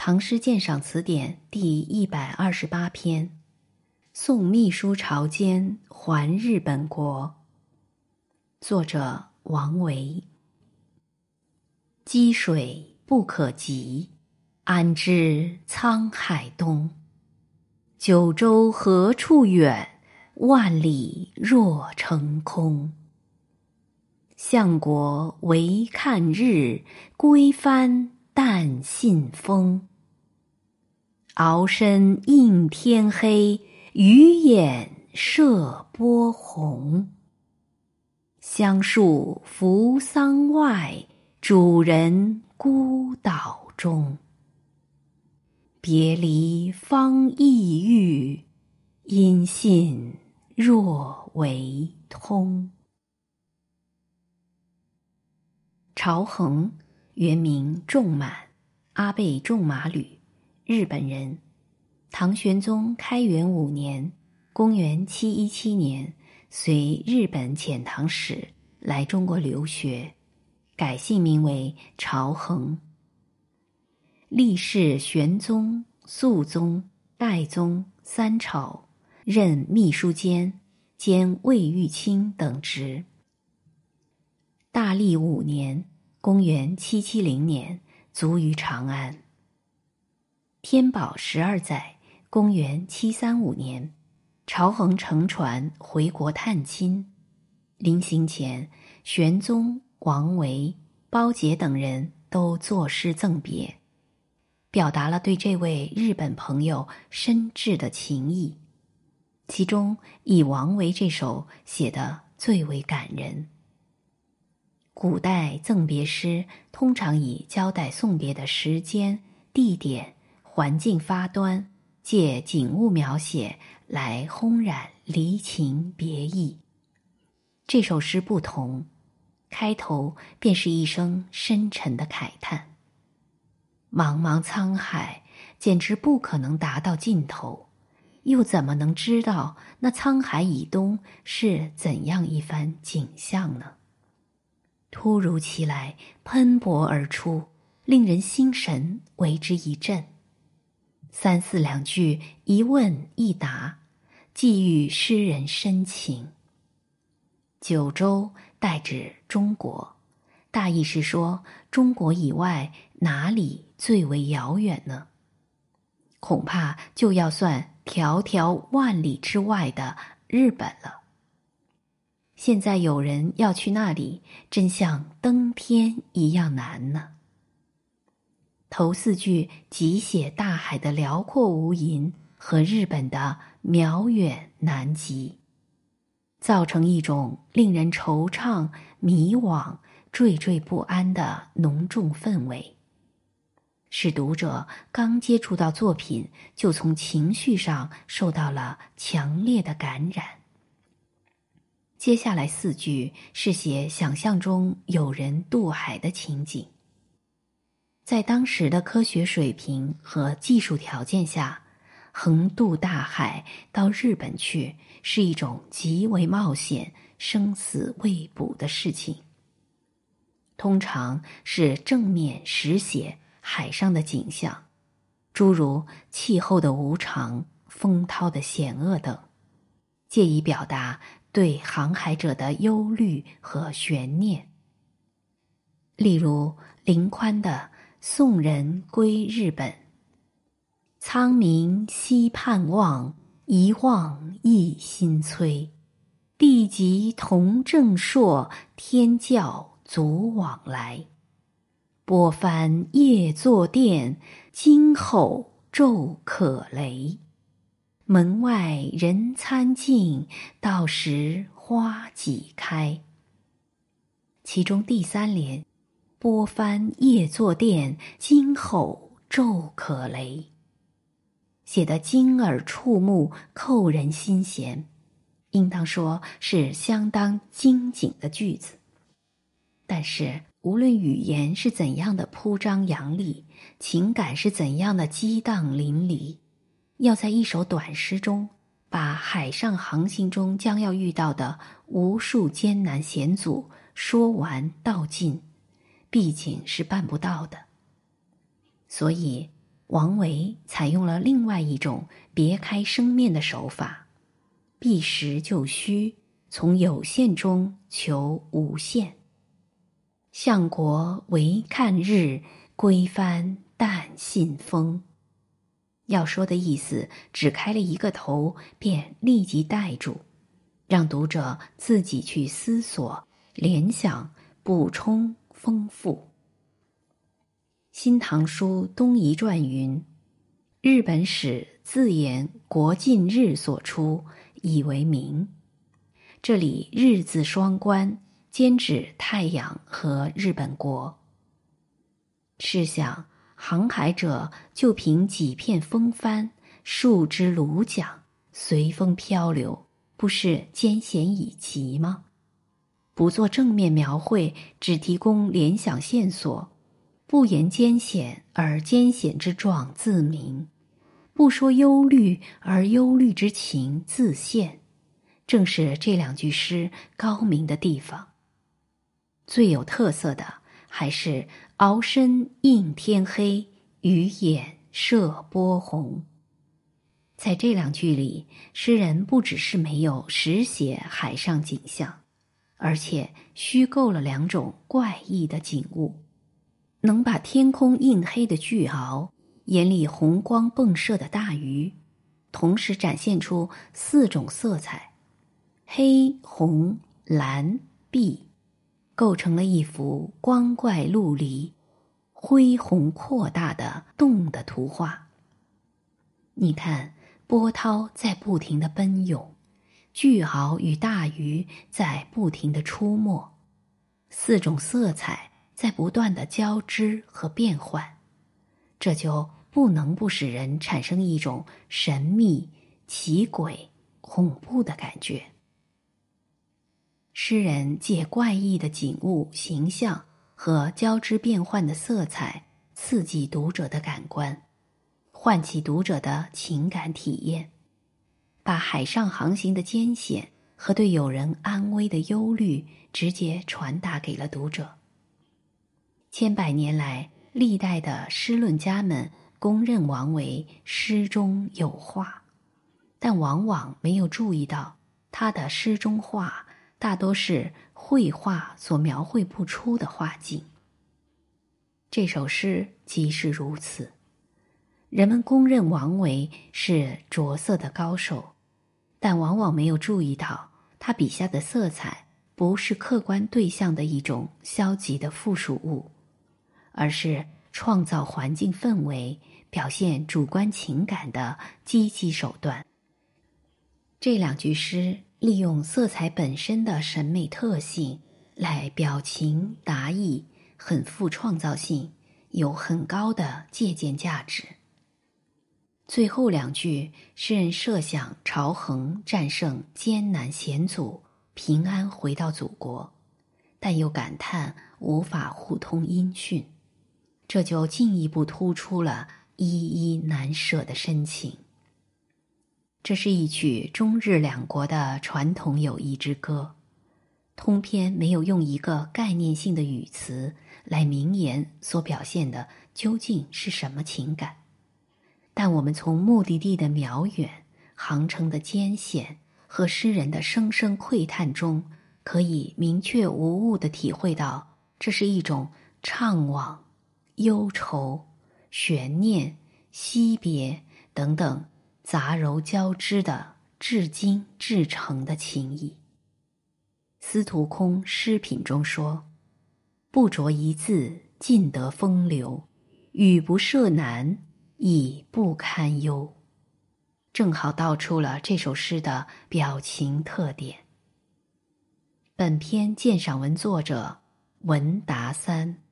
唐诗鉴赏词典》第一百二十八篇，《送秘书朝间还日本国》。作者王维。积水不可及，安知沧海东？九州何处远？万里若成空。相国唯看日，归帆但信风。鳌身映天黑，鱼眼射波红。香树扶桑外，主人孤岛中。别离方意郁，音信若为通。朝衡，原名仲满，阿倍仲麻吕，日本人。唐玄宗开元五年（公元717年），随日本遣唐使来中国留学，改姓名为朝衡。历仕玄宗、肃宗、代宗三朝，任秘书监兼卫御卿等职。大历五年（公元770年），卒于长安。天宝十二载（公元735年），朝衡乘船回国探亲。临行前，玄宗、王维、包杰等人都作诗赠别，表达了对这位日本朋友深挚的情谊。其中以王维这首写得最为感人。古代赠别诗通常以交代送别的时间、地点、环境发端，借景物描写来烘染离情别意。这首诗不同，开头便是一声深沉的慨叹。茫茫沧海，简直不可能达到尽头，又怎么能知道那沧海以东是怎样一番景象呢？突如其来，喷薄而出，令人心神为之一振。三四两句，一问一答，寄予诗人深情。九州代指中国，大意是说中国以外哪里最为遥远呢？恐怕就要算迢迢万里之外的日本了。现在有人要去那里，真像登天一样难呢。头四句即写大海的辽阔无垠和日本的渺远南极，造成一种令人惆怅、迷惘、惴惴不安的浓重氛围，使读者刚接触到作品，就从情绪上受到了强烈的感染。接下来四句是写想象中有人渡海的情景。在当时的科学水平和技术条件下，横渡大海到日本去是一种极为冒险、生死未卜的事情。通常是正面实写海上的景象，诸如气候的无常、风涛的险恶等，借以表达。对航海者的忧虑和悬念，例如林宽的《送人归日本》：“苍冥西盼望，一望一心催。地极同正朔，天教足往来。波帆夜作殿，惊吼骤可雷。”门外人参尽，到时花几开。其中第三联“波翻夜作殿，惊吼骤可雷”，写得惊耳触目，扣人心弦，应当说是相当精警的句子。但是，无论语言是怎样的铺张扬丽，情感是怎样的激荡淋漓。要在一首短诗中，把海上航行中将要遇到的无数艰难险阻说完道尽，毕竟是办不到的。所以，王维采用了另外一种别开生面的手法，避实就虚，从有限中求无限。相国唯看日，归帆但信风。要说的意思只开了一个头，便立即带住，让读者自己去思索、联想、补充、丰富。《新唐书·东夷传》云：“日本史自言国尽日所出，以为名。”这里“日”字双关，兼指太阳和日本国。试想，航海者就凭几片风帆、数支橹桨，随风漂流，不是艰险已极吗？不做正面描绘，只提供联想线索。不言艰险，而艰险之状自明；不说忧虑，而忧虑之情自现。正是这两句诗高明的地方。最有特色的还是“鳌身映天黑，鱼眼射波红”。在这两句里，诗人不只是没有实写海上景象，而且虚构了两种怪异的景物。能把天空映黑的巨鳌，眼里红光迸射的大鱼，同时展现出四种色彩：黑、红、蓝、碧，构成了一幅光怪陆离、恢宏扩大的动的图画。你看，波涛在不停的奔涌，巨鳌与大鱼在不停的出没，四种色彩。在不断的交织和变换，这就不能不使人产生一种神秘、奇诡、恐怖的感觉。诗人借怪异的景物、形象和交织变幻的色彩，刺激读者的感官，唤起读者的情感体验，把海上航行的艰险和对友人安危的忧虑直接传达给了读者。千百年来，历代的诗论家们公认王维诗中有画，但往往没有注意到他的诗中画大多是绘画所描绘不出的画境。这首诗即是如此。人们公认王维是着色的高手，但往往没有注意到他笔下的色彩不是客观对象的一种消极的附属物。而是创造环境氛围、表现主观情感的积极手段。这两句诗利用色彩本身的审美特性来表情达意，很富创造性，有很高的借鉴价值。最后两句，诗人设想朝衡战胜艰难险阻，平安回到祖国，但又感叹无法互通音讯。这就进一步突出了依依难舍的深情。这是一曲中日两国的传统友谊之歌，通篇没有用一个概念性的语词来名言所表现的究竟是什么情感，但我们从目的地的渺远、航程的艰险和诗人的声声喟叹中，可以明确无误的体会到，这是一种怅惘。忧愁、悬念、惜别等等杂糅交织的至精至诚的情谊。司徒空诗品中说：“不着一字，尽得风流；语不涉难，亦不堪忧。”正好道出了这首诗的表情特点。本篇鉴赏文作者文达三。